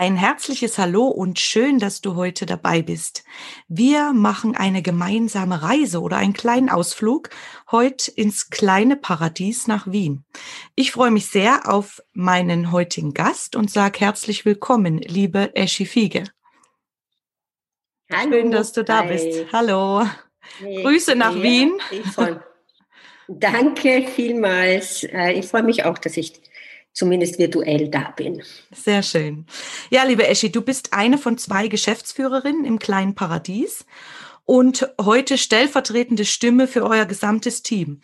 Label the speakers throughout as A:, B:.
A: Ein herzliches Hallo und schön, dass du heute dabei bist. Wir machen eine gemeinsame Reise oder einen kleinen Ausflug heute ins kleine Paradies nach Wien. Ich freue mich sehr auf meinen heutigen Gast und sage herzlich willkommen, liebe Eschi Fiege. Hallo. Schön, dass du da Hi. bist. Hallo. Hey, Grüße nach ja, Wien.
B: Danke vielmals. Äh, ich freue mich auch, dass ich zumindest virtuell da bin.
A: Sehr schön. Ja, liebe Eschi, du bist eine von zwei Geschäftsführerinnen im kleinen Paradies und heute stellvertretende Stimme für euer gesamtes Team.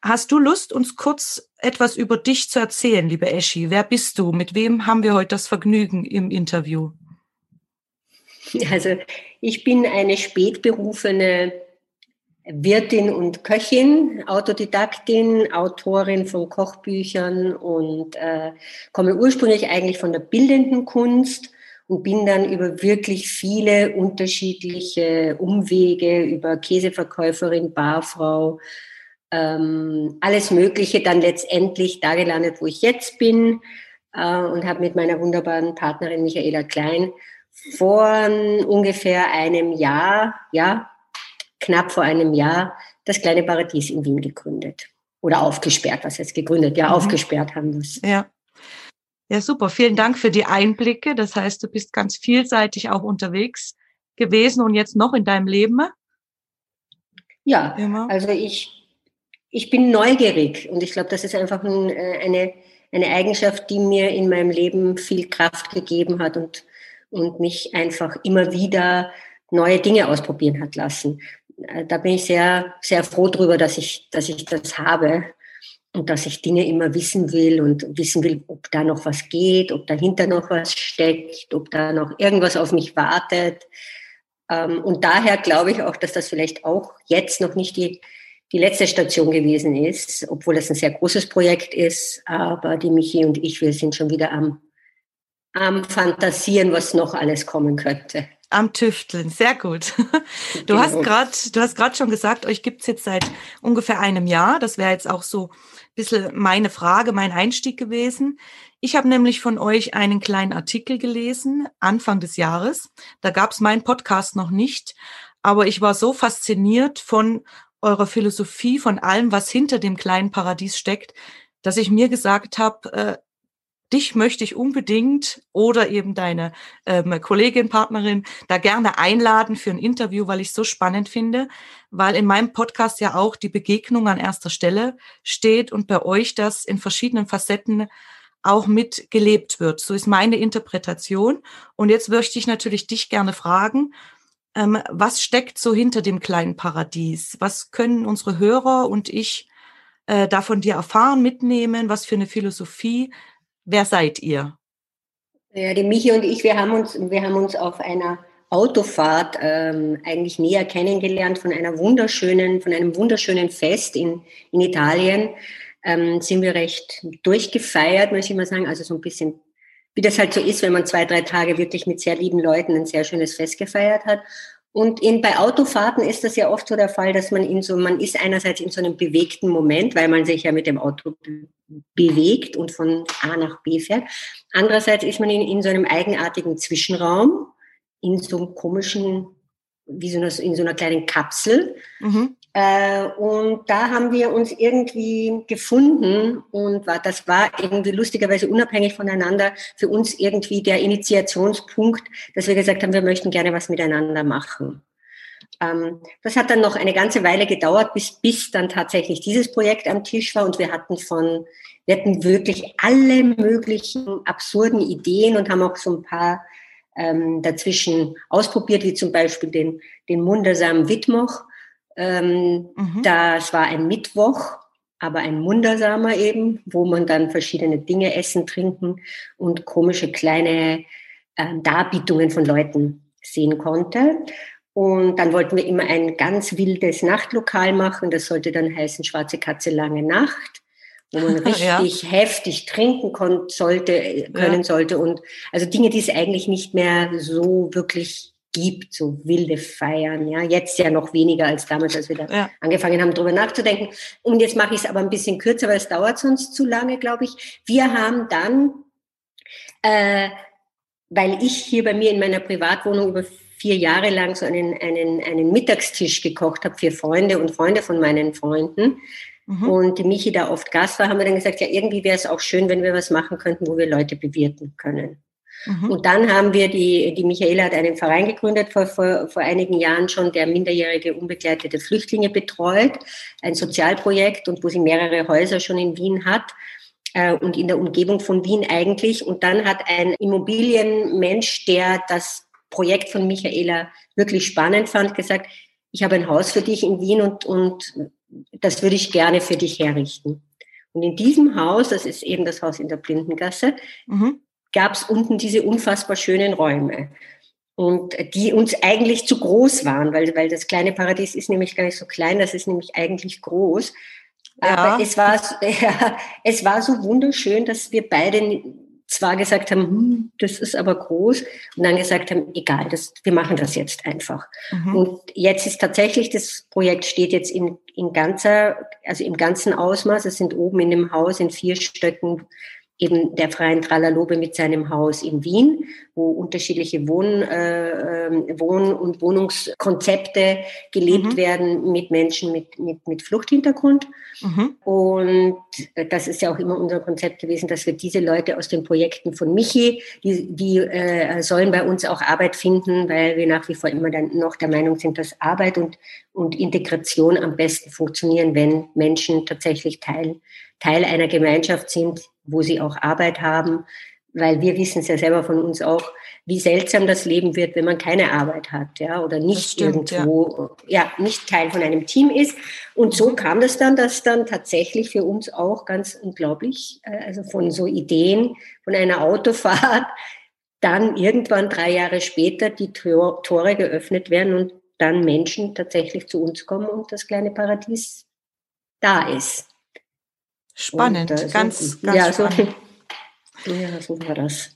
A: Hast du Lust, uns kurz etwas über dich zu erzählen, liebe Eschi? Wer bist du? Mit wem haben wir heute das Vergnügen im Interview?
B: Also ich bin eine spätberufene Wirtin und Köchin, Autodidaktin, Autorin von Kochbüchern und äh, komme ursprünglich eigentlich von der bildenden Kunst und bin dann über wirklich viele unterschiedliche Umwege, über Käseverkäuferin, Barfrau, ähm, alles Mögliche dann letztendlich da gelandet, wo ich jetzt bin äh, und habe mit meiner wunderbaren Partnerin Michaela Klein vor ungefähr einem Jahr, ja, knapp vor einem Jahr das kleine Paradies in Wien gegründet. Oder aufgesperrt, was heißt gegründet? Ja, mhm. aufgesperrt haben wir es.
A: Ja. Ja, super. Vielen Dank für die Einblicke. Das heißt, du bist ganz vielseitig auch unterwegs gewesen und jetzt noch in deinem Leben?
B: Ja, Immer. also ich, ich bin neugierig und ich glaube, das ist einfach ein, äh, eine, eine Eigenschaft, die mir in meinem Leben viel Kraft gegeben hat und, und mich einfach immer wieder neue Dinge ausprobieren hat lassen. Äh, da bin ich sehr, sehr froh drüber, dass ich, dass ich das habe und dass ich Dinge immer wissen will und wissen will, ob da noch was geht, ob dahinter noch was steckt, ob da noch irgendwas auf mich wartet. Ähm, und daher glaube ich auch, dass das vielleicht auch jetzt noch nicht die, die letzte Station gewesen ist, obwohl das ein sehr großes Projekt ist. Aber die Michi und ich, wir sind schon wieder am, am Fantasieren, was noch alles kommen könnte
A: am Tüfteln. Sehr gut. Du hast genau. gerade, du hast gerade schon gesagt, euch gibt's jetzt seit ungefähr einem Jahr. Das wäre jetzt auch so ein bisschen meine Frage, mein Einstieg gewesen. Ich habe nämlich von euch einen kleinen Artikel gelesen, Anfang des Jahres. Da gab's meinen Podcast noch nicht, aber ich war so fasziniert von eurer Philosophie, von allem, was hinter dem kleinen Paradies steckt, dass ich mir gesagt habe, äh, dich möchte ich unbedingt oder eben deine ähm, Kollegin, Partnerin da gerne einladen für ein Interview, weil ich so spannend finde, weil in meinem Podcast ja auch die Begegnung an erster Stelle steht und bei euch das in verschiedenen Facetten auch mit gelebt wird. So ist meine Interpretation. Und jetzt möchte ich natürlich dich gerne fragen, ähm, was steckt so hinter dem kleinen Paradies? Was können unsere Hörer und ich äh, da von dir erfahren, mitnehmen? Was für eine Philosophie Wer seid ihr?
B: Ja, die Michi und ich, wir haben uns, wir haben uns auf einer Autofahrt ähm, eigentlich näher kennengelernt von einer wunderschönen, von einem wunderschönen Fest in, in Italien. Ähm, sind wir recht durchgefeiert, muss ich mal sagen. Also so ein bisschen, wie das halt so ist, wenn man zwei, drei Tage wirklich mit sehr lieben Leuten ein sehr schönes Fest gefeiert hat. Und in, bei Autofahrten ist das ja oft so der Fall, dass man in so, man ist einerseits in so einem bewegten Moment, weil man sich ja mit dem Auto bewegt und von A nach B fährt. Andererseits ist man in, in so einem eigenartigen Zwischenraum, in so einem komischen, wie so einer, in so einer kleinen Kapsel. Mhm. Äh, und da haben wir uns irgendwie gefunden und war, das war irgendwie lustigerweise unabhängig voneinander für uns irgendwie der Initiationspunkt, dass wir gesagt haben, wir möchten gerne was miteinander machen. Ähm, das hat dann noch eine ganze Weile gedauert, bis, bis dann tatsächlich dieses Projekt am Tisch war und wir hatten von, wir hatten wirklich alle möglichen absurden Ideen und haben auch so ein paar ähm, dazwischen ausprobiert, wie zum Beispiel den, den wundersamen Wittmoch. Ähm, mhm. Das war ein Mittwoch aber ein wundersamer eben, wo man dann verschiedene Dinge essen, trinken und komische kleine äh, Darbietungen von Leuten sehen konnte. Und dann wollten wir immer ein ganz wildes Nachtlokal machen. Das sollte dann heißen Schwarze Katze Lange Nacht, wo man richtig ja. heftig trinken konnte, sollte, äh, können ja. sollte. Und also Dinge, die es eigentlich nicht mehr so wirklich gibt, so wilde Feiern. Ja, jetzt ja noch weniger als damals, als wir da ja. angefangen haben, darüber nachzudenken. Und jetzt mache ich es aber ein bisschen kürzer, weil es dauert sonst zu lange, glaube ich. Wir haben dann, äh, weil ich hier bei mir in meiner Privatwohnung über vier Jahre lang so einen, einen, einen Mittagstisch gekocht habe für Freunde und Freunde von meinen Freunden. Mhm. Und die Michi da oft Gast war, haben wir dann gesagt, ja, irgendwie wäre es auch schön, wenn wir was machen könnten, wo wir Leute bewirten können. Mhm. Und dann haben wir die, die Michaela hat einen Verein gegründet vor, vor, vor einigen Jahren schon, der minderjährige unbegleitete Flüchtlinge betreut, ein Sozialprojekt und wo sie mehrere Häuser schon in Wien hat äh, und in der Umgebung von Wien eigentlich. Und dann hat ein Immobilienmensch, der das Projekt von Michaela wirklich spannend fand, gesagt, ich habe ein Haus für dich in Wien und, und das würde ich gerne für dich herrichten. Und in diesem Haus, das ist eben das Haus in der Blindengasse, mhm. Gab es unten diese unfassbar schönen Räume. Und die uns eigentlich zu groß waren, weil, weil das kleine Paradies ist nämlich gar nicht so klein, das ist nämlich eigentlich groß. Ja. Aber es war, ja, es war so wunderschön, dass wir beide zwar gesagt haben, hm, das ist aber groß, und dann gesagt haben, egal, das, wir machen das jetzt einfach. Mhm. Und jetzt ist tatsächlich, das Projekt steht jetzt in, in ganzer, also im ganzen Ausmaß. Es sind oben in dem Haus in vier Stöcken eben der Freien Tralalobe mit seinem Haus in Wien, wo unterschiedliche Wohn, äh, ähm, Wohn- und Wohnungskonzepte gelebt mhm. werden mit Menschen mit, mit, mit Fluchthintergrund. Mhm. Und das ist ja auch immer unser Konzept gewesen, dass wir diese Leute aus den Projekten von Michi, die, die äh, sollen bei uns auch Arbeit finden, weil wir nach wie vor immer dann noch der Meinung sind, dass Arbeit und, und Integration am besten funktionieren, wenn Menschen tatsächlich Teil, Teil einer Gemeinschaft sind, wo sie auch Arbeit haben, weil wir wissen es ja selber von uns auch, wie seltsam das Leben wird, wenn man keine Arbeit hat, ja, oder nicht stimmt, irgendwo, ja. ja. nicht Teil von einem Team ist. Und so mhm. kam das dann, dass dann tatsächlich für uns auch ganz unglaublich, äh, also von so Ideen, von einer Autofahrt, dann irgendwann drei Jahre später die Tore geöffnet werden und dann Menschen tatsächlich zu uns kommen und das kleine Paradies da ist.
A: Spannend, ganz,
B: ganz ja, spannend. So, ja, so war das.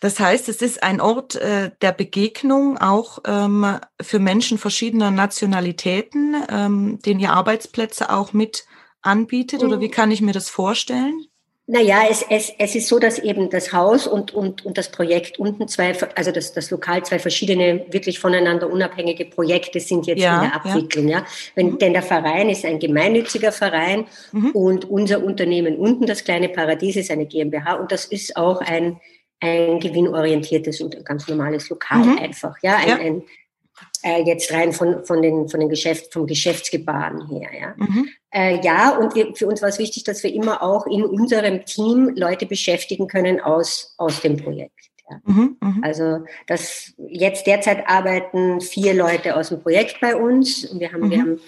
A: Das heißt, es ist ein Ort äh, der Begegnung auch ähm, für Menschen verschiedener Nationalitäten, ähm, den ihr Arbeitsplätze auch mit anbietet. Mhm. Oder wie kann ich mir das vorstellen?
B: Naja, es, es, es ist so, dass eben das Haus und, und, und das Projekt unten zwei, also das, das Lokal zwei verschiedene, wirklich voneinander unabhängige Projekte sind jetzt ja, in der Abwicklung. Ja. ja. Wenn, mhm. Denn der Verein ist ein gemeinnütziger Verein mhm. und unser Unternehmen unten, das kleine Paradies, ist eine GmbH und das ist auch ein, ein gewinnorientiertes und ganz normales Lokal mhm. einfach. Ja, ein, ja. ein äh, jetzt rein von, von den, von den Geschäft, vom Geschäftsgebaren her. Ja, mhm. äh, ja und wir, für uns war es wichtig, dass wir immer auch in unserem Team Leute beschäftigen können aus, aus dem Projekt. Ja. Mhm, mh. Also das jetzt derzeit arbeiten vier Leute aus dem Projekt bei uns. Und wir haben, mhm. wir haben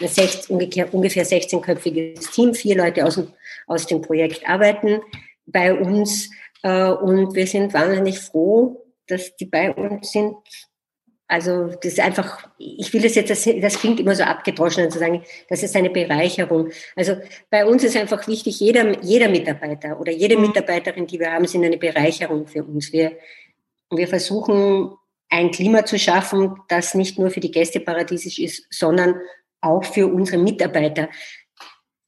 B: ein 16, ungefähr, ungefähr 16-köpfiges Team, vier Leute aus dem, aus dem Projekt arbeiten bei uns. Äh, und wir sind wahnsinnig froh, dass die bei uns sind also das ist einfach, ich will das jetzt, das, das klingt immer so abgedroschen zu sagen, das ist eine Bereicherung. Also bei uns ist einfach wichtig, jeder, jeder Mitarbeiter oder jede mhm. Mitarbeiterin, die wir haben, sind eine Bereicherung für uns. Wir, wir versuchen ein Klima zu schaffen, das nicht nur für die Gäste paradiesisch ist, sondern auch für unsere Mitarbeiter.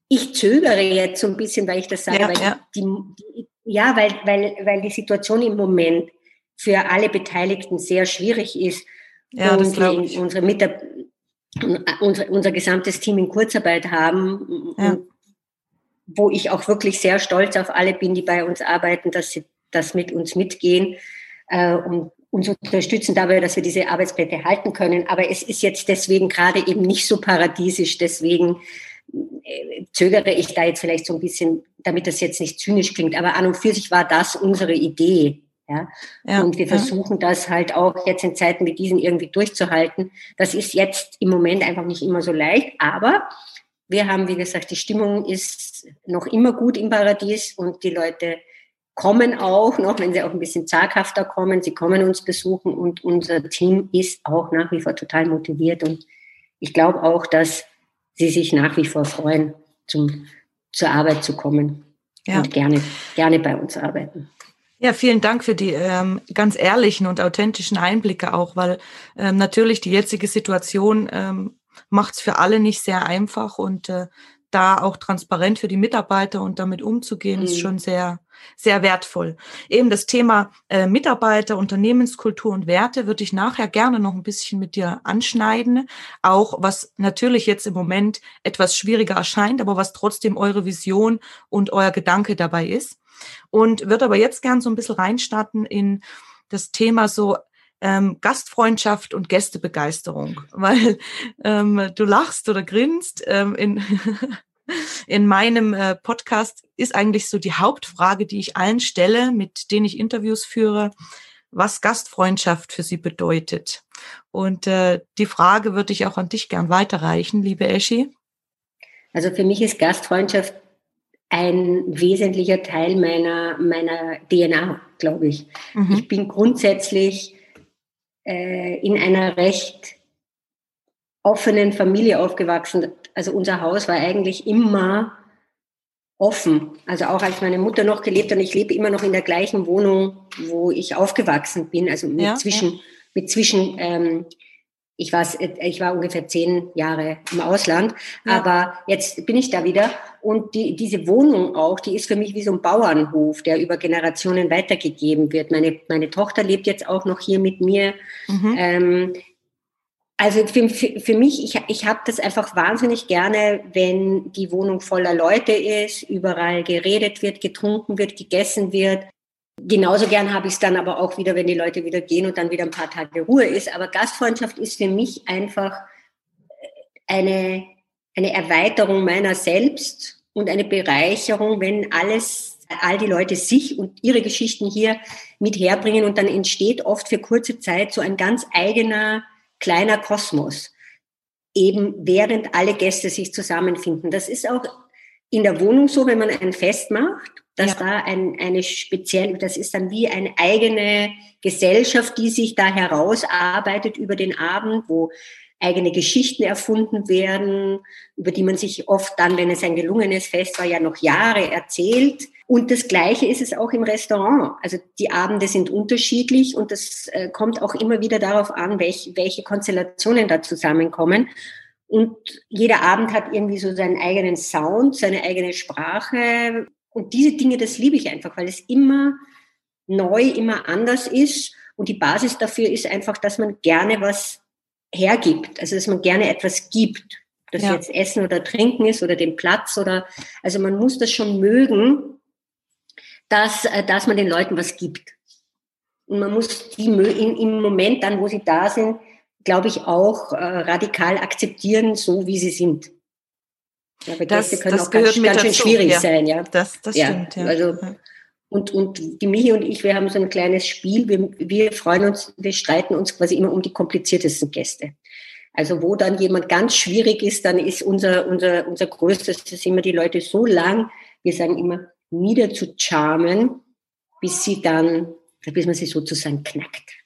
B: Ich zögere jetzt so ein bisschen, weil ich das sage, ja, weil, ja. Die, die, ja, weil, weil, weil die Situation im Moment für alle Beteiligten sehr schwierig ist ja, das glaube ich. Unsere Mitab unser, unser gesamtes Team in Kurzarbeit haben, ja. wo ich auch wirklich sehr stolz auf alle bin, die bei uns arbeiten, dass sie das mit uns mitgehen äh, und uns unterstützen dabei, dass wir diese Arbeitsplätze halten können. Aber es ist jetzt deswegen gerade eben nicht so paradiesisch. Deswegen äh, zögere ich da jetzt vielleicht so ein bisschen, damit das jetzt nicht zynisch klingt. Aber an und für sich war das unsere Idee. Ja? ja und wir ja. versuchen das halt auch jetzt in Zeiten wie diesen irgendwie durchzuhalten. Das ist jetzt im Moment einfach nicht immer so leicht, aber wir haben, wie gesagt, die Stimmung ist noch immer gut im Paradies und die Leute kommen auch noch, wenn sie auch ein bisschen zaghafter kommen, sie kommen uns besuchen und unser Team ist auch nach wie vor total motiviert und ich glaube auch, dass sie sich nach wie vor freuen, zum, zur Arbeit zu kommen ja. und gerne, gerne bei uns arbeiten.
A: Ja, vielen Dank für die ähm, ganz ehrlichen und authentischen Einblicke auch, weil ähm, natürlich die jetzige Situation ähm, macht es für alle nicht sehr einfach und äh, da auch transparent für die Mitarbeiter und damit umzugehen, mhm. ist schon sehr, sehr wertvoll. Eben das Thema äh, Mitarbeiter, Unternehmenskultur und Werte würde ich nachher gerne noch ein bisschen mit dir anschneiden. Auch was natürlich jetzt im Moment etwas schwieriger erscheint, aber was trotzdem eure Vision und euer Gedanke dabei ist. Und würde aber jetzt gern so ein bisschen reinstarten in das Thema so ähm, Gastfreundschaft und Gästebegeisterung, weil ähm, du lachst oder grinst. Ähm, in, in meinem äh, Podcast ist eigentlich so die Hauptfrage, die ich allen stelle, mit denen ich Interviews führe, was Gastfreundschaft für sie bedeutet. Und äh, die Frage würde ich auch an dich gern weiterreichen, liebe Eschi.
B: Also für mich ist Gastfreundschaft ein wesentlicher Teil meiner, meiner DNA, glaube ich. Mhm. Ich bin grundsätzlich äh, in einer recht offenen Familie aufgewachsen. Also unser Haus war eigentlich immer offen. Also auch als meine Mutter noch gelebt hat und ich lebe immer noch in der gleichen Wohnung, wo ich aufgewachsen bin, also mit ja, zwischen, ja. mit zwischen ähm, ich war, ich war ungefähr zehn Jahre im Ausland, ja. aber jetzt bin ich da wieder und die, diese Wohnung auch, die ist für mich wie so ein Bauernhof, der über Generationen weitergegeben wird. Meine, meine Tochter lebt jetzt auch noch hier mit mir. Mhm. Ähm, also für, für, mich, ich, ich habe das einfach wahnsinnig gerne, wenn die Wohnung voller Leute ist, überall geredet wird, getrunken wird, gegessen wird. Genauso gern habe ich es dann aber auch wieder, wenn die Leute wieder gehen und dann wieder ein paar Tage Ruhe ist. Aber Gastfreundschaft ist für mich einfach eine, eine Erweiterung meiner selbst und eine Bereicherung, wenn alles, all die Leute sich und ihre Geschichten hier mit herbringen und dann entsteht oft für kurze Zeit so ein ganz eigener kleiner Kosmos. Eben während alle Gäste sich zusammenfinden. Das ist auch in der Wohnung so, wenn man ein Fest macht dass ja. da ein, eine spezielle, das ist dann wie eine eigene Gesellschaft, die sich da herausarbeitet über den Abend, wo eigene Geschichten erfunden werden, über die man sich oft dann, wenn es ein gelungenes Fest war, ja noch Jahre erzählt. Und das Gleiche ist es auch im Restaurant. Also die Abende sind unterschiedlich und das äh, kommt auch immer wieder darauf an, welch, welche Konstellationen da zusammenkommen. Und jeder Abend hat irgendwie so seinen eigenen Sound, seine eigene Sprache, und diese Dinge, das liebe ich einfach, weil es immer neu, immer anders ist. Und die Basis dafür ist einfach, dass man gerne was hergibt, also dass man gerne etwas gibt. Das ja. jetzt Essen oder Trinken ist oder den Platz oder, also man muss das schon mögen, dass, äh, dass man den Leuten was gibt. Und man muss die in, im Moment dann, wo sie da sind, glaube ich, auch äh, radikal akzeptieren, so wie sie sind.
A: Ja, aber das, können das auch ganz, ganz schön schwierig ja. sein, ja.
B: Das, das ja, stimmt, ja. Also, und, und die Michi und ich, wir haben so ein kleines Spiel. Wir, wir freuen uns, wir streiten uns quasi immer um die kompliziertesten Gäste. Also wo dann jemand ganz schwierig ist, dann ist unser, unser, unser größtes, das immer die Leute so lang, wir sagen immer, niederzucharmen, bis sie dann, bis man sie sozusagen knackt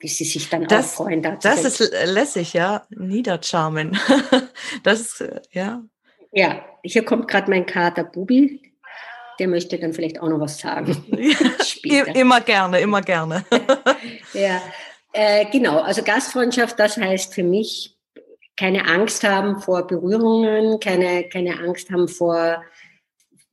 B: bis sie sich dann
A: das,
B: auch freuen.
A: Das ist lässig, ja. Niedercharmen. das ist, ja.
B: Ja, hier kommt gerade mein Kater Bubi. Der möchte dann vielleicht auch noch was sagen.
A: immer gerne, immer gerne.
B: ja, äh, genau. Also Gastfreundschaft, das heißt für mich keine Angst haben vor Berührungen, keine, keine Angst haben vor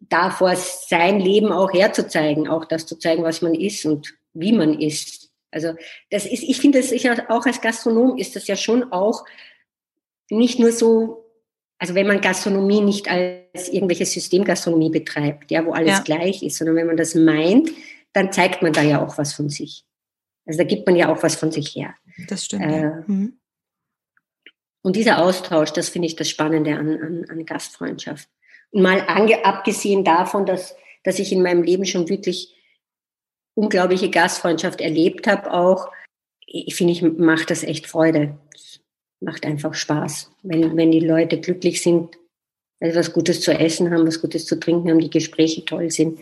B: davor, sein Leben auch herzuzeigen, auch das zu zeigen, was man ist und wie man ist. Also das ist, ich finde, das auch als Gastronom ist das ja schon auch nicht nur so also wenn man Gastronomie nicht als irgendwelche Systemgastronomie betreibt, ja, wo alles ja. gleich ist, sondern wenn man das meint, dann zeigt man da ja auch was von sich. Also da gibt man ja auch was von sich her.
A: Das stimmt. Äh, ja. mhm.
B: Und dieser Austausch, das finde ich das Spannende an, an, an Gastfreundschaft. Und mal ange, abgesehen davon, dass, dass ich in meinem Leben schon wirklich unglaubliche Gastfreundschaft erlebt habe, auch, ich finde, ich macht das echt Freude macht einfach Spaß. Wenn, wenn die Leute glücklich sind, Also was Gutes zu essen haben, was Gutes zu trinken haben, die Gespräche toll sind.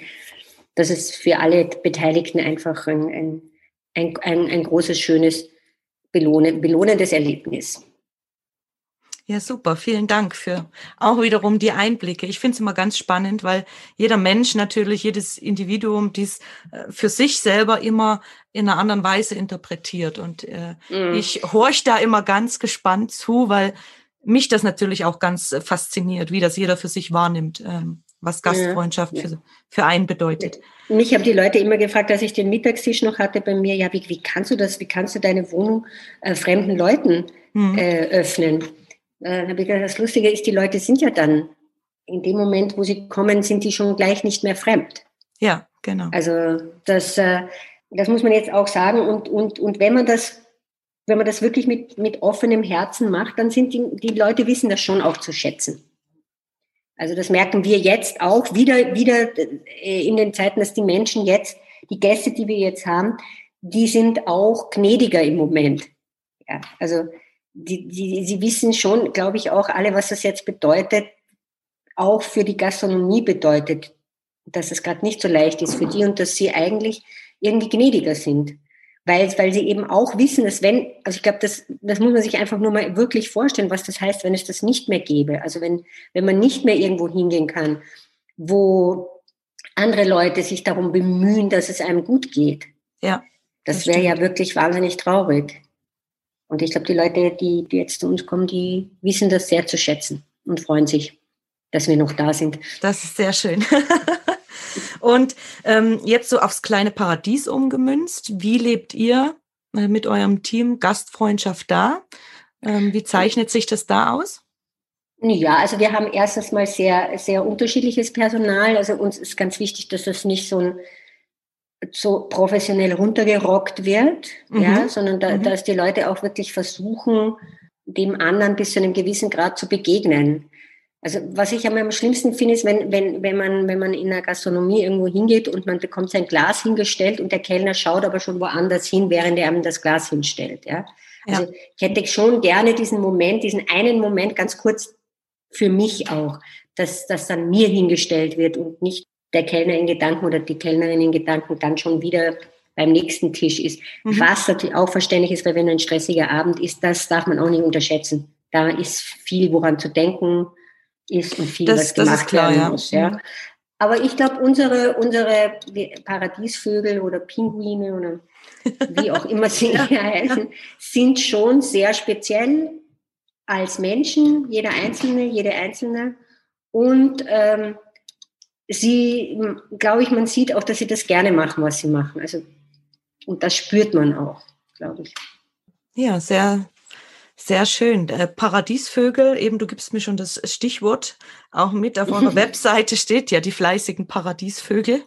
B: Das ist für alle Beteiligten einfach ein, ein, ein, ein, ein großes, schönes, belohnendes Erlebnis.
A: Ja, super. Vielen Dank für auch wiederum die Einblicke. Ich finde es immer ganz spannend, weil jeder Mensch natürlich, jedes Individuum dies äh, für sich selber immer in einer anderen Weise interpretiert. Und äh, mm. ich horch da immer ganz gespannt zu, weil mich das natürlich auch ganz äh, fasziniert, wie das jeder für sich wahrnimmt, ähm, was Gastfreundschaft ja, ja. Für, für einen bedeutet.
B: Mich haben die Leute immer gefragt, als ich den Mittagstisch noch hatte bei mir, ja, wie, wie kannst du das, wie kannst du deine Wohnung äh, fremden Leuten hm. äh, öffnen? Äh, habe ich gesagt, das Lustige ist, die Leute sind ja dann, in dem Moment, wo sie kommen, sind die schon gleich nicht mehr fremd.
A: Ja, genau.
B: Also das, äh, das muss man jetzt auch sagen. Und, und, und wenn man das, wenn man das wirklich mit, mit offenem Herzen macht, dann sind die, die Leute wissen das schon auch zu schätzen. Also das merken wir jetzt auch wieder, wieder äh, in den Zeiten, dass die Menschen jetzt, die Gäste, die wir jetzt haben, die sind auch gnädiger im Moment. Ja, also die, die, sie wissen schon, glaube ich, auch alle, was das jetzt bedeutet, auch für die Gastronomie bedeutet, dass es gerade nicht so leicht ist für die und dass sie eigentlich irgendwie gnädiger sind. Weil, weil sie eben auch wissen, dass wenn, also ich glaube, das, das muss man sich einfach nur mal wirklich vorstellen, was das heißt, wenn es das nicht mehr gäbe. Also wenn, wenn man nicht mehr irgendwo hingehen kann, wo andere Leute sich darum bemühen, dass es einem gut geht.
A: Ja.
B: Das, das wäre ja wirklich wahnsinnig traurig. Und ich glaube, die Leute, die, die jetzt zu uns kommen, die wissen das sehr zu schätzen und freuen sich, dass wir noch da sind.
A: Das ist sehr schön. und ähm, jetzt so aufs kleine Paradies umgemünzt. Wie lebt ihr äh, mit eurem Team Gastfreundschaft da? Ähm, wie zeichnet sich das da aus?
B: Ja, also wir haben erstens mal sehr, sehr unterschiedliches Personal. Also uns ist ganz wichtig, dass das nicht so ein so professionell runtergerockt wird, mhm. ja, sondern da, mhm. dass die Leute auch wirklich versuchen, dem anderen bis zu einem gewissen Grad zu begegnen. Also was ich am schlimmsten finde, ist, wenn, wenn, wenn, man, wenn man in einer Gastronomie irgendwo hingeht und man bekommt sein Glas hingestellt und der Kellner schaut aber schon woanders hin, während er einem das Glas hinstellt. Ja? Also ja. ich hätte schon gerne diesen Moment, diesen einen Moment ganz kurz für mich auch, dass das dann mir hingestellt wird und nicht der Kellner in Gedanken oder die Kellnerin in Gedanken dann schon wieder beim nächsten Tisch ist. Mhm. Was natürlich auch verständlich ist, weil wenn ein stressiger Abend ist, das darf man auch nicht unterschätzen. Da ist viel, woran zu denken ist und viel, das, was gemacht klar, werden muss. Ja. Mhm. Aber ich glaube, unsere, unsere Paradiesvögel oder Pinguine oder wie auch immer sie hier heißen, sind schon sehr speziell als Menschen, jeder Einzelne, jede Einzelne. Und ähm, sie, glaube ich, man sieht auch, dass sie das gerne machen, was sie machen. Also, und das spürt man auch, glaube ich.
A: Ja, sehr, sehr schön. Äh, Paradiesvögel, eben du gibst mir schon das Stichwort auch mit. Auf eurer Webseite steht ja die fleißigen Paradiesvögel.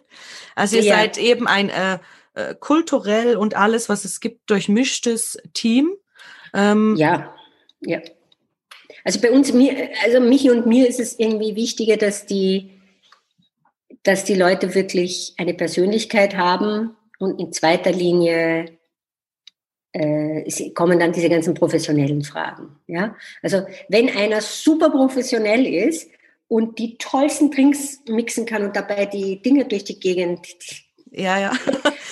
A: Also ihr ja. seid eben ein äh, äh, kulturell und alles, was es gibt, durchmischtes Team.
B: Ähm, ja, ja. Also bei uns, mir, also mich und mir ist es irgendwie wichtiger, dass die dass die Leute wirklich eine Persönlichkeit haben und in zweiter Linie äh, kommen dann diese ganzen professionellen Fragen. Ja? Also wenn einer super professionell ist und die tollsten Drinks mixen kann und dabei die Dinge durch die Gegend
A: ja, ja.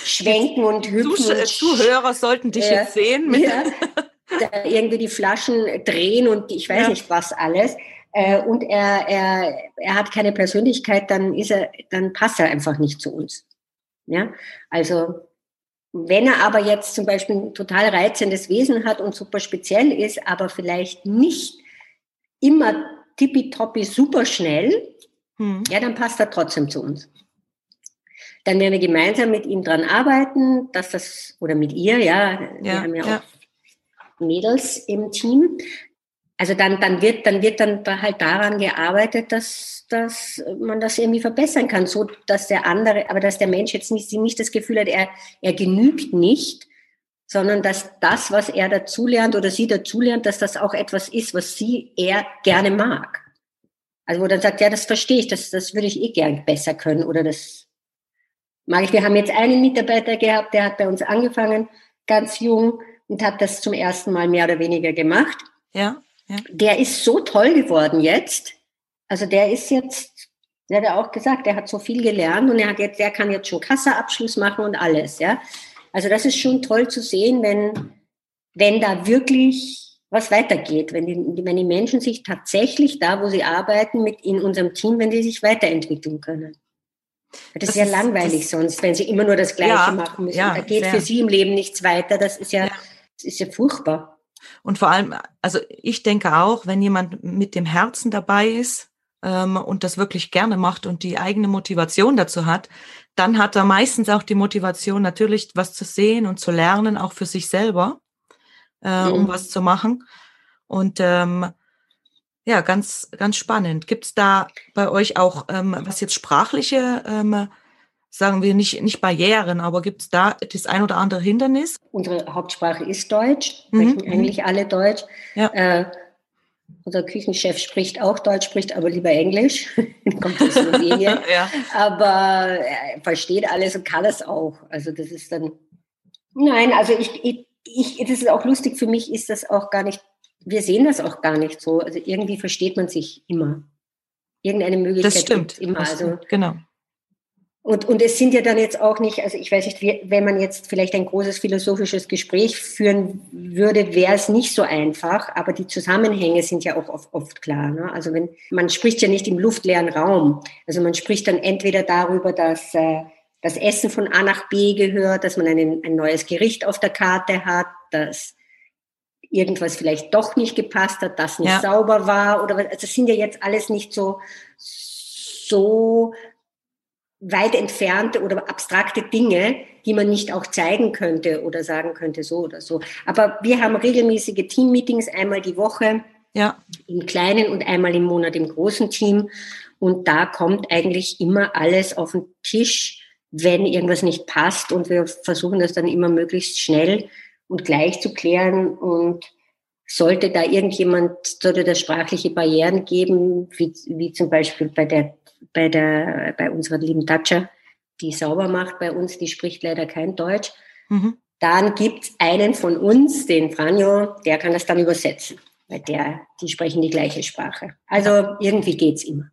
B: schwenken und hüpfen. Zuh
A: und Zuhörer sollten dich äh, jetzt sehen.
B: Ja, irgendwie die Flaschen drehen und ich weiß nicht was alles äh, und er, er, er hat keine Persönlichkeit, dann ist er, dann passt er einfach nicht zu uns. Ja, also wenn er aber jetzt zum Beispiel ein total reizendes Wesen hat und super speziell ist, aber vielleicht nicht immer tippitoppi super schnell, hm. ja, dann passt er trotzdem zu uns. Dann werden wir gemeinsam mit ihm dran arbeiten, dass das, oder mit ihr, ja, ja wir haben ja, ja. auch Mädels im Team, also dann, dann wird, dann wird dann halt daran gearbeitet, dass, dass man das irgendwie verbessern kann, so dass der andere, aber dass der Mensch jetzt nicht, nicht das Gefühl hat, er, er genügt nicht, sondern dass das, was er dazulernt oder sie dazulernt, dass das auch etwas ist, was sie, er gerne mag. Also wo dann sagt, ja, das verstehe ich, das, das würde ich eh gern besser können oder das mag ich. Wir haben jetzt einen Mitarbeiter gehabt, der hat bei uns angefangen, ganz jung und hat das zum ersten Mal mehr oder weniger gemacht.
A: Ja. Ja.
B: Der ist so toll geworden jetzt. Also der ist jetzt, der hat ja auch gesagt, der hat so viel gelernt und er hat jetzt, der kann jetzt schon Kassaabschluss machen und alles, ja. Also das ist schon toll zu sehen, wenn, wenn da wirklich was weitergeht, wenn die, wenn die Menschen sich tatsächlich da, wo sie arbeiten, mit in unserem Team, wenn die sich weiterentwickeln können. Das, das ist ja langweilig sonst, wenn sie immer nur das Gleiche ja, machen müssen. Ja, da geht sehr. für sie im Leben nichts weiter. Das ist ja, ja, das ist ja furchtbar.
A: Und vor allem, also ich denke auch, wenn jemand mit dem Herzen dabei ist ähm, und das wirklich gerne macht und die eigene Motivation dazu hat, dann hat er meistens auch die Motivation, natürlich was zu sehen und zu lernen, auch für sich selber äh, mhm. um was zu machen. Und ähm, ja, ganz, ganz spannend. Gibt es da bei euch auch, ähm, was jetzt sprachliche, ähm, sagen wir nicht, nicht Barrieren, aber gibt es da das ein oder andere Hindernis?
B: Unsere Hauptsprache ist Deutsch, mhm. sprechen mhm. eigentlich alle Deutsch. Ja. Äh, unser Küchenchef spricht auch Deutsch, spricht aber lieber Englisch. Kommt aus Slowenien. ja. Aber er versteht alles und kann es auch. Also das ist dann. Nein, also ich, ich ich, das ist auch lustig, für mich ist das auch gar nicht, wir sehen das auch gar nicht so. Also irgendwie versteht man sich immer. Irgendeine Möglichkeit
A: das stimmt.
B: immer.
A: Das also, genau.
B: Und, und es sind ja dann jetzt auch nicht, also ich weiß nicht, wenn man jetzt vielleicht ein großes philosophisches Gespräch führen würde, wäre es nicht so einfach, aber die Zusammenhänge sind ja auch oft, oft klar. Ne? Also wenn man spricht ja nicht im luftleeren Raum. Also man spricht dann entweder darüber, dass äh, das Essen von A nach B gehört, dass man ein, ein neues Gericht auf der Karte hat, dass irgendwas vielleicht doch nicht gepasst hat, das nicht ja. sauber war oder was. Also das sind ja jetzt alles nicht so, so weit entfernte oder abstrakte Dinge, die man nicht auch zeigen könnte oder sagen könnte so oder so. Aber wir haben regelmäßige Teammeetings einmal die Woche ja. im kleinen und einmal im Monat im großen Team. Und da kommt eigentlich immer alles auf den Tisch, wenn irgendwas nicht passt und wir versuchen das dann immer möglichst schnell und gleich zu klären und sollte da irgendjemand, sollte da sprachliche Barrieren geben, wie, wie zum Beispiel bei der, bei der, bei unserer lieben Datscha, die sauber macht bei uns, die spricht leider kein Deutsch. Mhm. Dann gibt's einen von uns, den Franjo, der kann das dann übersetzen, weil der, die sprechen die gleiche Sprache. Also irgendwie geht's immer.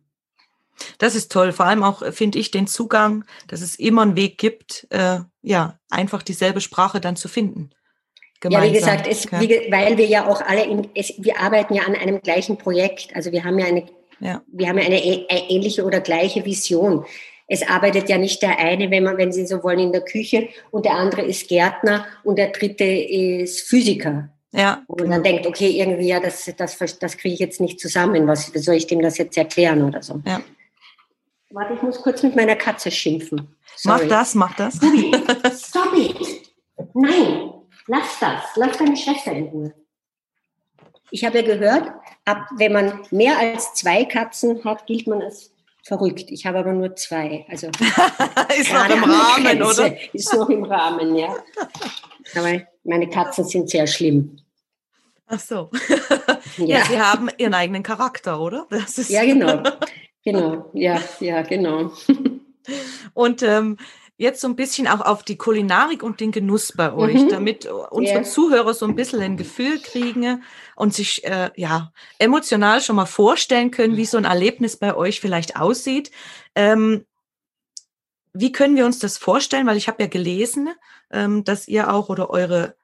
A: Das ist toll. Vor allem auch äh, finde ich den Zugang, dass es immer einen Weg gibt, äh, ja, einfach dieselbe Sprache dann zu finden.
B: Gemeinsam. Ja, wie gesagt, es, ja. Wie, weil wir ja auch alle, in, es, wir arbeiten ja an einem gleichen Projekt. Also wir haben ja eine, ja. wir haben eine, eine ähnliche oder gleiche Vision. Es arbeitet ja nicht der eine, wenn man, wenn Sie so wollen, in der Küche und der andere ist Gärtner und der dritte ist Physiker. Ja. Und man dann denkt, okay, irgendwie, ja, das, das, das kriege ich jetzt nicht zusammen. Was soll ich dem das jetzt erklären oder so? Ja. Warte, ich muss kurz mit meiner Katze schimpfen.
A: Sorry. Mach das, mach das.
B: Ruby, stop it. Nein, lass das. Lass deine Schwester in Ruhe. Ich habe ja gehört, ab, wenn man mehr als zwei Katzen hat, gilt man als verrückt. Ich habe aber nur zwei. Also
A: ist noch im Rahmen, oder?
B: Ist noch im Rahmen, ja. Aber meine Katzen sind sehr schlimm.
A: Ach so. ja. ja, sie haben ihren eigenen Charakter, oder?
B: ja, genau. Genau, ja, ja, genau.
A: Und ähm, jetzt so ein bisschen auch auf die Kulinarik und den Genuss bei euch, mhm. damit unsere yeah. Zuhörer so ein bisschen ein Gefühl kriegen und sich äh, ja emotional schon mal vorstellen können, wie so ein Erlebnis bei euch vielleicht aussieht. Ähm, wie können wir uns das vorstellen? Weil ich habe ja gelesen, ähm, dass ihr auch oder eure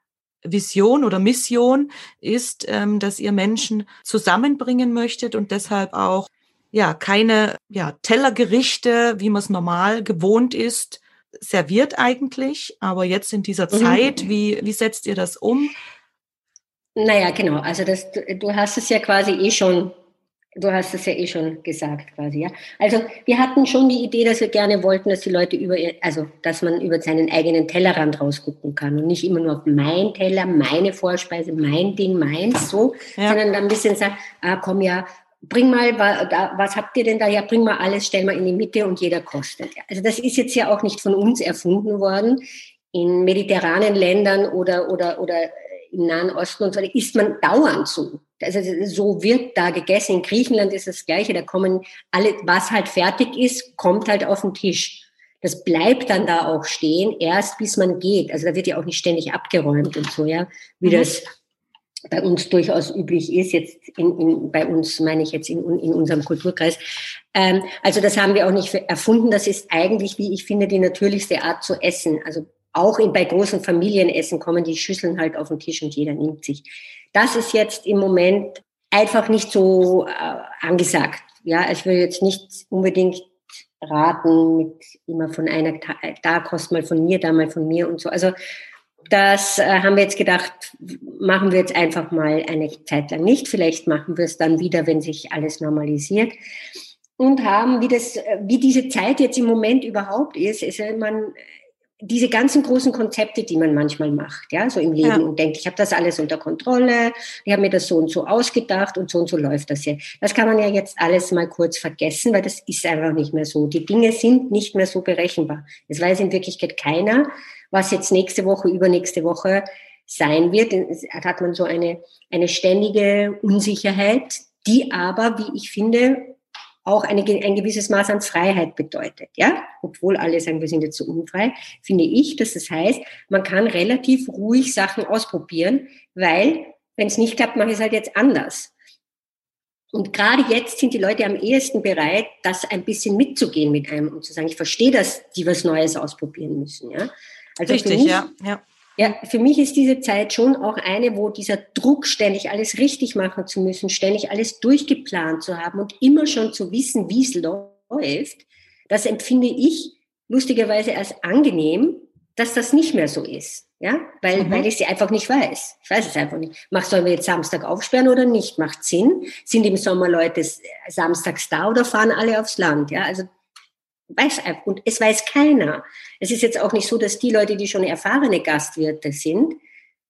A: Vision oder Mission ist, ähm, dass ihr Menschen zusammenbringen möchtet und deshalb auch ja keine ja, Tellergerichte, wie man es normal gewohnt ist, serviert eigentlich. Aber jetzt in dieser mhm. Zeit, wie, wie setzt ihr das um?
B: Naja, genau. Also das, du hast es ja quasi eh schon, du hast es ja eh schon gesagt quasi, ja. Also wir hatten schon die Idee, dass wir gerne wollten, dass die Leute über, also dass man über seinen eigenen Tellerrand rausgucken kann und nicht immer nur auf mein Teller, meine Vorspeise, mein Ding, meins, so, ja. sondern dann ein bisschen sagen, ah, komm ja, bring mal, was habt ihr denn da? Ja, bring mal alles, stell mal in die Mitte und jeder kostet. Also das ist jetzt ja auch nicht von uns erfunden worden. In mediterranen Ländern oder, oder, oder im Nahen Osten und so isst man dauernd so. Also so wird da gegessen. In Griechenland ist das Gleiche. Da kommen alle, was halt fertig ist, kommt halt auf den Tisch. Das bleibt dann da auch stehen, erst bis man geht. Also da wird ja auch nicht ständig abgeräumt und so, ja, wie mhm. das bei uns durchaus üblich ist, jetzt in, in, bei uns meine ich jetzt in, in unserem Kulturkreis. Ähm, also das haben wir auch nicht erfunden. Das ist eigentlich, wie ich finde, die natürlichste Art zu essen. Also auch in, bei großen Familienessen kommen die Schüsseln halt auf den Tisch und jeder nimmt sich. Das ist jetzt im Moment einfach nicht so äh, angesagt. Ja, ich will jetzt nicht unbedingt raten mit immer von einer, da kostet mal von mir, da mal von mir und so. Also das äh, haben wir jetzt gedacht, machen wir jetzt einfach mal eine Zeit lang nicht. Vielleicht machen wir es dann wieder, wenn sich alles normalisiert. Und haben, wie, das, wie diese Zeit jetzt im Moment überhaupt ist, ist man diese ganzen großen Konzepte, die man manchmal macht, ja, so im Leben ja. und denkt, ich habe das alles unter Kontrolle, ich habe mir das so und so ausgedacht und so und so läuft das hier. Das kann man ja jetzt alles mal kurz vergessen, weil das ist einfach nicht mehr so. Die Dinge sind nicht mehr so berechenbar. Es weiß in Wirklichkeit keiner, was jetzt nächste Woche, übernächste Woche sein wird. Da hat man so eine, eine ständige Unsicherheit, die aber, wie ich finde, auch eine, ein gewisses Maß an Freiheit bedeutet. Ja, obwohl alle sagen, wir sind jetzt so unfrei, finde ich, dass das heißt, man kann relativ ruhig Sachen ausprobieren, weil wenn es nicht klappt, mache ich es halt jetzt anders. Und gerade jetzt sind die Leute am ehesten bereit, das ein bisschen mitzugehen mit einem und zu sagen, ich verstehe, dass die was Neues ausprobieren müssen. Ja?
A: Also Richtig, mich, ja. ja.
B: Ja, für mich ist diese Zeit schon auch eine, wo dieser Druck, ständig alles richtig machen zu müssen, ständig alles durchgeplant zu haben und immer schon zu wissen, wie es läuft, das empfinde ich lustigerweise als angenehm, dass das nicht mehr so ist. Ja, weil, mhm. weil ich sie einfach nicht weiß. Ich weiß es einfach nicht. Mach, sollen wir jetzt Samstag aufsperren oder nicht? Macht Sinn? Sind im Sommer Leute samstags da oder fahren alle aufs Land? Ja, also weiß einfach, und es weiß keiner. Es ist jetzt auch nicht so, dass die Leute, die schon erfahrene Gastwirte sind,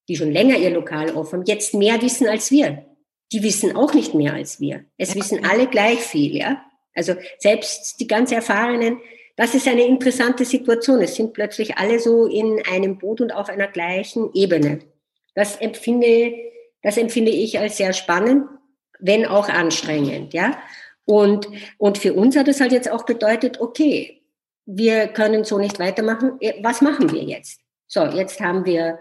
B: die schon länger ihr Lokal offen jetzt mehr wissen als wir. Die wissen auch nicht mehr als wir. Es wissen alle gleich viel, ja. Also selbst die ganz Erfahrenen, das ist eine interessante Situation. Es sind plötzlich alle so in einem Boot und auf einer gleichen Ebene. Das empfinde, das empfinde ich als sehr spannend, wenn auch anstrengend, ja. Und, und für uns hat es halt jetzt auch bedeutet, okay, wir können so nicht weitermachen. Was machen wir jetzt? So, jetzt haben wir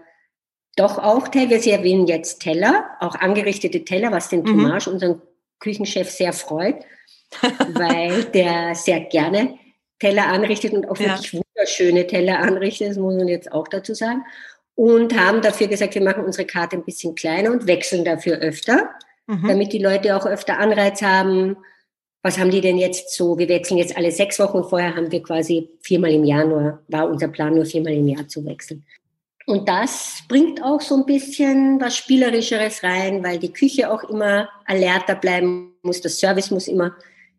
B: doch auch Teller. Sie erwähnen jetzt Teller, auch angerichtete Teller, was den mhm. Unseren Küchenchef, sehr freut, weil der sehr gerne Teller anrichtet und auch ja. wirklich wunderschöne Teller anrichtet, das muss man jetzt auch dazu sagen. Und haben dafür gesagt, wir machen unsere Karte ein bisschen kleiner und wechseln dafür öfter, mhm. damit die Leute auch öfter Anreiz haben, was haben die denn jetzt so? Wir wechseln jetzt alle sechs Wochen. Vorher haben wir quasi viermal im Jahr nur, war unser Plan nur viermal im Jahr zu wechseln. Und das bringt auch so ein bisschen was Spielerischeres rein, weil die Küche auch immer alerter bleiben muss. Das Service muss immer,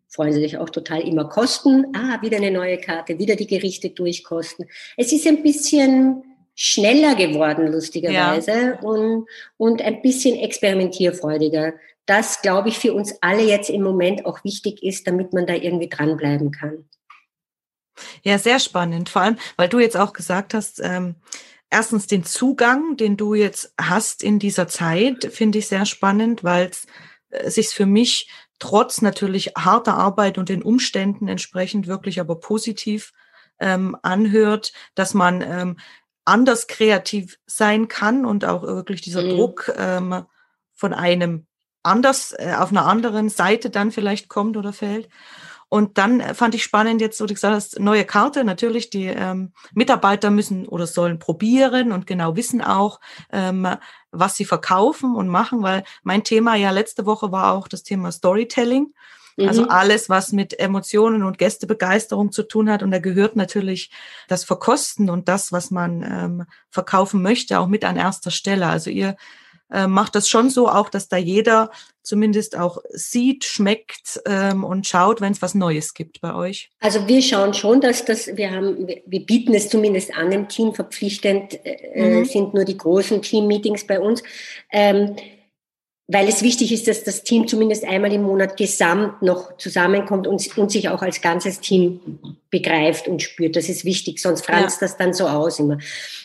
B: freuen sie sich auch total, immer kosten. Ah, wieder eine neue Karte, wieder die Gerichte durchkosten. Es ist ein bisschen schneller geworden, lustigerweise, ja. und, und ein bisschen experimentierfreudiger das, glaube ich, für uns alle jetzt im Moment auch wichtig ist, damit man da irgendwie dranbleiben kann.
A: Ja, sehr spannend. Vor allem, weil du jetzt auch gesagt hast, ähm, erstens den Zugang, den du jetzt hast in dieser Zeit, finde ich sehr spannend, weil es äh, sich für mich trotz natürlich harter Arbeit und den Umständen entsprechend wirklich aber positiv ähm, anhört, dass man ähm, anders kreativ sein kann und auch wirklich dieser mhm. Druck ähm, von einem anders, äh, auf einer anderen Seite dann vielleicht kommt oder fällt. Und dann äh, fand ich spannend jetzt, wo du gesagt hast, neue Karte. Natürlich, die ähm, Mitarbeiter müssen oder sollen probieren und genau wissen auch, ähm, was sie verkaufen und machen, weil mein Thema ja letzte Woche war auch das Thema Storytelling. Also mhm. alles, was mit Emotionen und Gästebegeisterung zu tun hat. Und da gehört natürlich das Verkosten und das, was man ähm, verkaufen möchte, auch mit an erster Stelle. Also ihr äh, macht das schon so auch, dass da jeder zumindest auch sieht, schmeckt ähm, und schaut, wenn es was Neues gibt bei euch?
B: Also wir schauen schon, dass das, wir haben, wir bieten es zumindest an im Team verpflichtend, äh, mhm. sind nur die großen Team-Meetings bei uns. Ähm, weil es wichtig ist, dass das Team zumindest einmal im Monat gesamt noch zusammenkommt und, und sich auch als ganzes Team begreift und spürt. Das ist wichtig, sonst franzt ja. das dann so aus immer.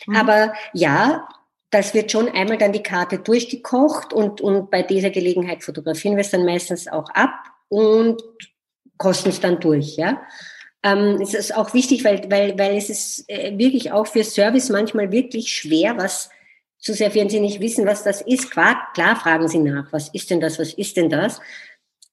B: Mhm. Aber ja, das wird schon einmal dann die Karte durchgekocht und, und bei dieser Gelegenheit fotografieren wir es dann meistens auch ab und kosten es dann durch, ja. Ähm, es ist auch wichtig, weil, weil, weil es ist äh, wirklich auch für Service manchmal wirklich schwer, was zu sehr, wenn Sie nicht wissen, was das ist. Klar, klar fragen Sie nach, was ist denn das, was ist denn das?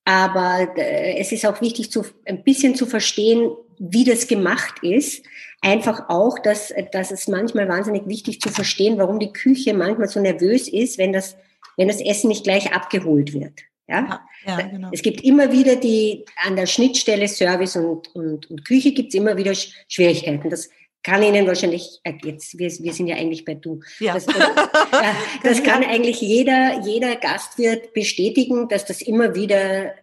B: Aber äh, es ist auch wichtig, zu, ein bisschen zu verstehen, wie das gemacht ist. Einfach auch, dass, dass es manchmal wahnsinnig wichtig zu verstehen, warum die Küche manchmal so nervös ist, wenn das, wenn das Essen nicht gleich abgeholt wird. Ja, ja, genau. Es gibt immer wieder die, an der Schnittstelle Service und, und, und Küche gibt es immer wieder Schwierigkeiten. Das kann Ihnen wahrscheinlich, äh, jetzt, wir, wir sind ja eigentlich bei du. Ja. Das, das, ja, das kann eigentlich jeder, jeder Gastwirt bestätigen, dass das immer wieder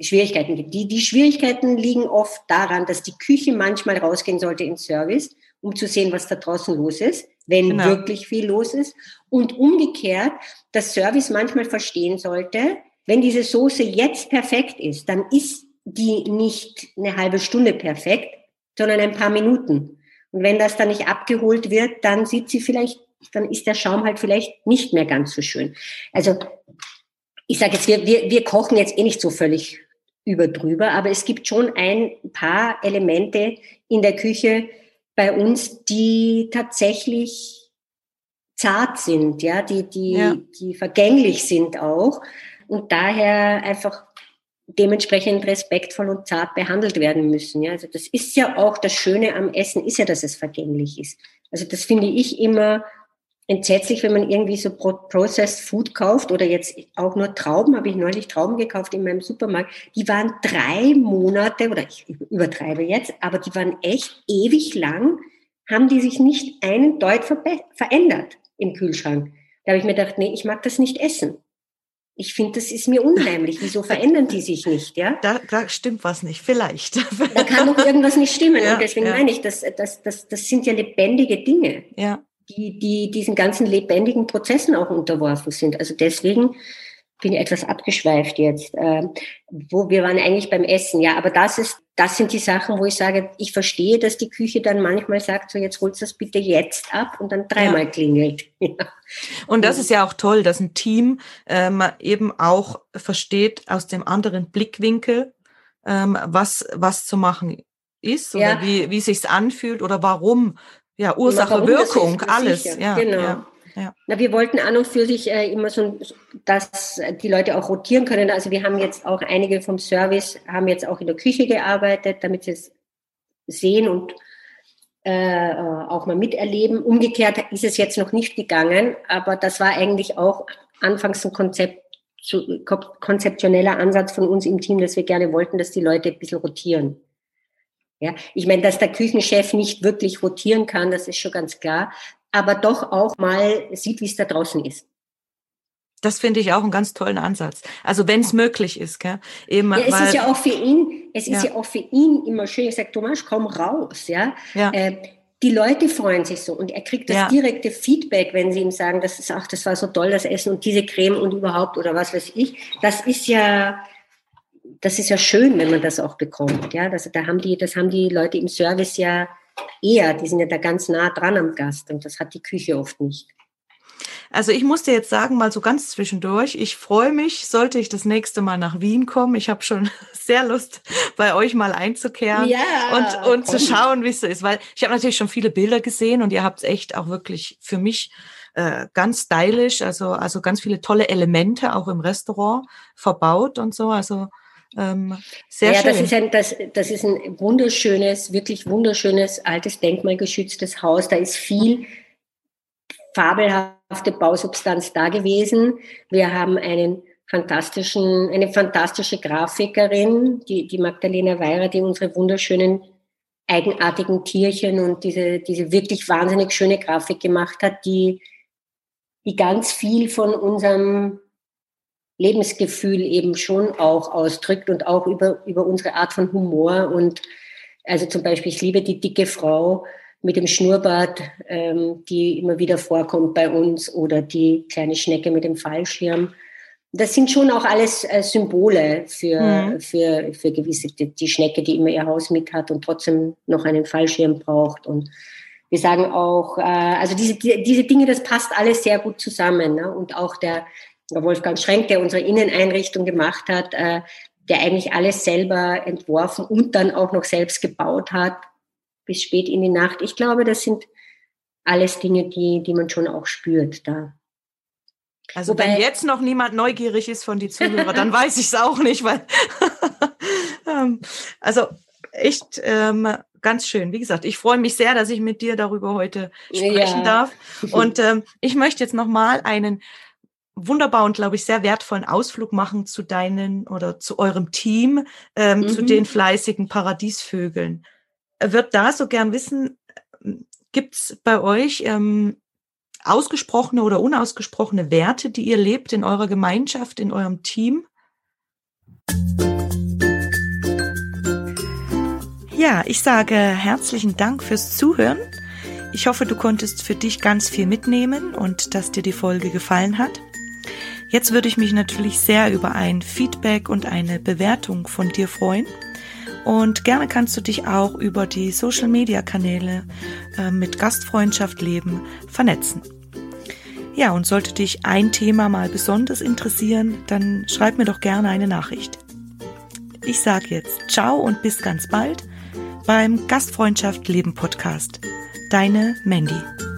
B: Schwierigkeiten gibt. Die, die Schwierigkeiten liegen oft daran, dass die Küche manchmal rausgehen sollte in Service, um zu sehen, was da draußen los ist, wenn genau. wirklich viel los ist. Und umgekehrt, dass Service manchmal verstehen sollte, wenn diese Soße jetzt perfekt ist, dann ist die nicht eine halbe Stunde perfekt, sondern ein paar Minuten. Und wenn das dann nicht abgeholt wird, dann sieht sie vielleicht, dann ist der Schaum halt vielleicht nicht mehr ganz so schön. Also ich sage jetzt, wir, wir, wir kochen jetzt eh nicht so völlig über drüber, aber es gibt schon ein paar Elemente in der Küche bei uns, die tatsächlich zart sind, ja, die, die, ja. die vergänglich sind auch und daher einfach dementsprechend respektvoll und zart behandelt werden müssen. Ja, also das ist ja auch das Schöne am Essen, ist ja, dass es vergänglich ist. Also das finde ich immer entsetzlich, wenn man irgendwie so Processed Food kauft oder jetzt auch nur Trauben, habe ich neulich Trauben gekauft in meinem Supermarkt. Die waren drei Monate, oder ich übertreibe jetzt, aber die waren echt ewig lang, haben die sich nicht einen Deut verändert im Kühlschrank. Da habe ich mir gedacht, nee, ich mag das nicht essen. Ich finde, das ist mir unheimlich. Wieso verändern die sich nicht? Ja?
A: Da, da stimmt was nicht, vielleicht.
B: Da kann doch irgendwas nicht stimmen. Ja, und deswegen ja. meine ich, das, das, das, das sind ja lebendige Dinge, ja. Die, die diesen ganzen lebendigen Prozessen auch unterworfen sind. Also deswegen bin ich etwas abgeschweift jetzt. Äh, wo wir waren eigentlich beim Essen, ja, aber das ist, das sind die Sachen, wo ich sage, ich verstehe, dass die Küche dann manchmal sagt, so jetzt holst du das bitte jetzt ab und dann dreimal ja. klingelt. Ja.
A: Und das ist ja auch toll, dass ein Team ähm, eben auch versteht aus dem anderen Blickwinkel, ähm, was was zu machen ist oder ja. wie wie sich's anfühlt oder warum. Ja, Ursache, Wirkung, alles. Ja,
B: genau. Ja. Ja. Na, wir wollten an und für sich äh, immer so, dass die Leute auch rotieren können. Also wir haben jetzt auch einige vom Service, haben jetzt auch in der Küche gearbeitet, damit sie es sehen und äh, auch mal miterleben. Umgekehrt ist es jetzt noch nicht gegangen, aber das war eigentlich auch anfangs ein Konzept, konzeptioneller Ansatz von uns im Team, dass wir gerne wollten, dass die Leute ein bisschen rotieren. Ja, ich meine, dass der Küchenchef nicht wirklich rotieren kann, das ist schon ganz klar aber doch auch mal sieht, wie es da draußen ist.
A: Das finde ich auch einen ganz tollen Ansatz. Also wenn es möglich ist, gell?
B: Eben, ja, es weil, ist ja auch für ihn, es ist ja, ja auch für ihn immer schön. Ich sage, Thomas, komm raus, ja. ja. Äh, die Leute freuen sich so und er kriegt das ja. direkte Feedback, wenn sie ihm sagen, das ist, ach, das war so toll, das Essen und diese Creme und überhaupt oder was weiß ich. Das ist ja, das ist ja schön, wenn man das auch bekommt, ja. Das, da haben die, das haben die Leute im Service ja eher, die sind ja da ganz nah dran am Gast und das hat die Küche oft nicht.
A: Also ich muss dir jetzt sagen, mal so ganz zwischendurch, ich freue mich, sollte ich das nächste Mal nach Wien kommen. Ich habe schon sehr Lust, bei euch mal einzukehren ja, und, und zu schauen, wie es so ist. Weil ich habe natürlich schon viele Bilder gesehen und ihr habt es echt auch wirklich für mich äh, ganz stylisch, also, also ganz viele tolle Elemente auch im Restaurant verbaut und so. Also ähm, sehr ja, schön.
B: Das ist, ein, das, das ist ein wunderschönes, wirklich wunderschönes, altes, denkmalgeschütztes Haus. Da ist viel fabelhafte Bausubstanz da gewesen. Wir haben einen fantastischen, eine fantastische Grafikerin, die, die Magdalena Weirer, die unsere wunderschönen eigenartigen Tierchen und diese, diese wirklich wahnsinnig schöne Grafik gemacht hat, die, die ganz viel von unserem Lebensgefühl eben schon auch ausdrückt und auch über, über unsere Art von Humor. Und also zum Beispiel, ich liebe die dicke Frau mit dem Schnurrbart, ähm, die immer wieder vorkommt bei uns, oder die kleine Schnecke mit dem Fallschirm. Das sind schon auch alles äh, Symbole für, mhm. für, für gewisse, die, die Schnecke, die immer ihr Haus mit hat und trotzdem noch einen Fallschirm braucht. Und wir sagen auch, äh, also diese, diese Dinge, das passt alles sehr gut zusammen. Ne? Und auch der, Wolfgang Schrenk, der unsere Inneneinrichtung gemacht hat, äh, der eigentlich alles selber entworfen und dann auch noch selbst gebaut hat, bis spät in die Nacht. Ich glaube, das sind alles Dinge, die, die man schon auch spürt da.
A: Also Wobei, wenn jetzt noch niemand neugierig ist von die Zuhörer, dann weiß ich es auch nicht, weil ähm, also echt ähm, ganz schön. Wie gesagt, ich freue mich sehr, dass ich mit dir darüber heute sprechen ja. darf. Und ähm, ich möchte jetzt noch mal einen wunderbaren, glaube ich, sehr wertvollen Ausflug machen zu deinen oder zu eurem Team, ähm, mhm. zu den fleißigen Paradiesvögeln. Wird da so gern wissen, gibt es bei euch ähm, ausgesprochene oder unausgesprochene Werte, die ihr lebt in eurer Gemeinschaft, in eurem Team? Ja, ich sage herzlichen Dank fürs Zuhören. Ich hoffe, du konntest für dich ganz viel mitnehmen und dass dir die Folge gefallen hat. Jetzt würde ich mich natürlich sehr über ein Feedback und eine Bewertung von dir freuen. Und gerne kannst du dich auch über die Social-Media-Kanäle äh, mit Gastfreundschaft leben vernetzen. Ja, und sollte dich ein Thema mal besonders interessieren, dann schreib mir doch gerne eine Nachricht. Ich sage jetzt ciao und bis ganz bald beim Gastfreundschaft Leben Podcast. Deine Mandy.